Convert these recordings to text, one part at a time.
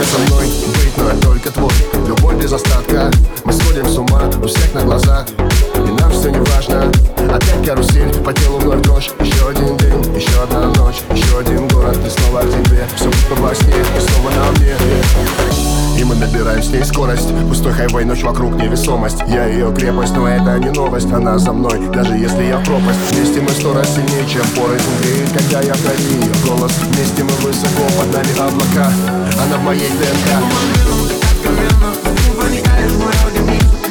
тебе со мной быть, но я только твой. Любовь без остатка, мы сходим с ума у всех на глазах. И нам все не важно, опять карусель, по телу вновь дрожь. Еще один день, еще одна ночь, еще один город И снова к тебе, все будто во сне, и мы набираем с ней скорость. Пустой хайвей, ночь вокруг невесомость. Я ее крепость, но это не новость. Она за мной, даже если я пропасть. Вместе мы сто раз сильнее, чем порознь греет Когда я вдали ее голос Вместе мы высоко, под нами облака. Она в моей ДНК.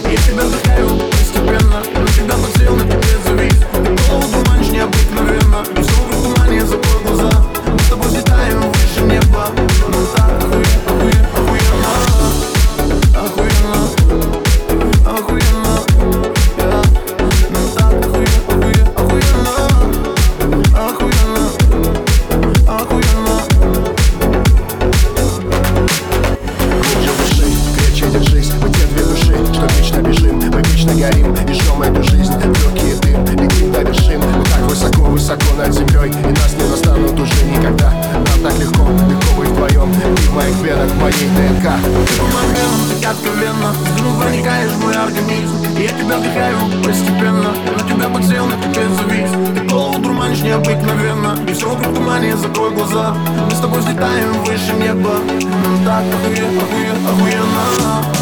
Я тебя вдыхаю вечно горим и эту жизнь. Легкий дым, летим до вершин Мы так высоко, высоко над землей И нас не застанут уже никогда. Нам так легко, легко быть вдвоем Ты в моих венах, в моей ДНК. Ты моим венам, так откровенно. Взглянув проникаешь в мой организм. И я тебя вдыхаю постепенно. Я на тебя подсел, на тебе завис Ты голову дурманишь необыкновенно. И все вокруг тумане, закрой глаза. Мы с тобой взлетаем выше неба. Ну так охуенно, охуенно, охуенно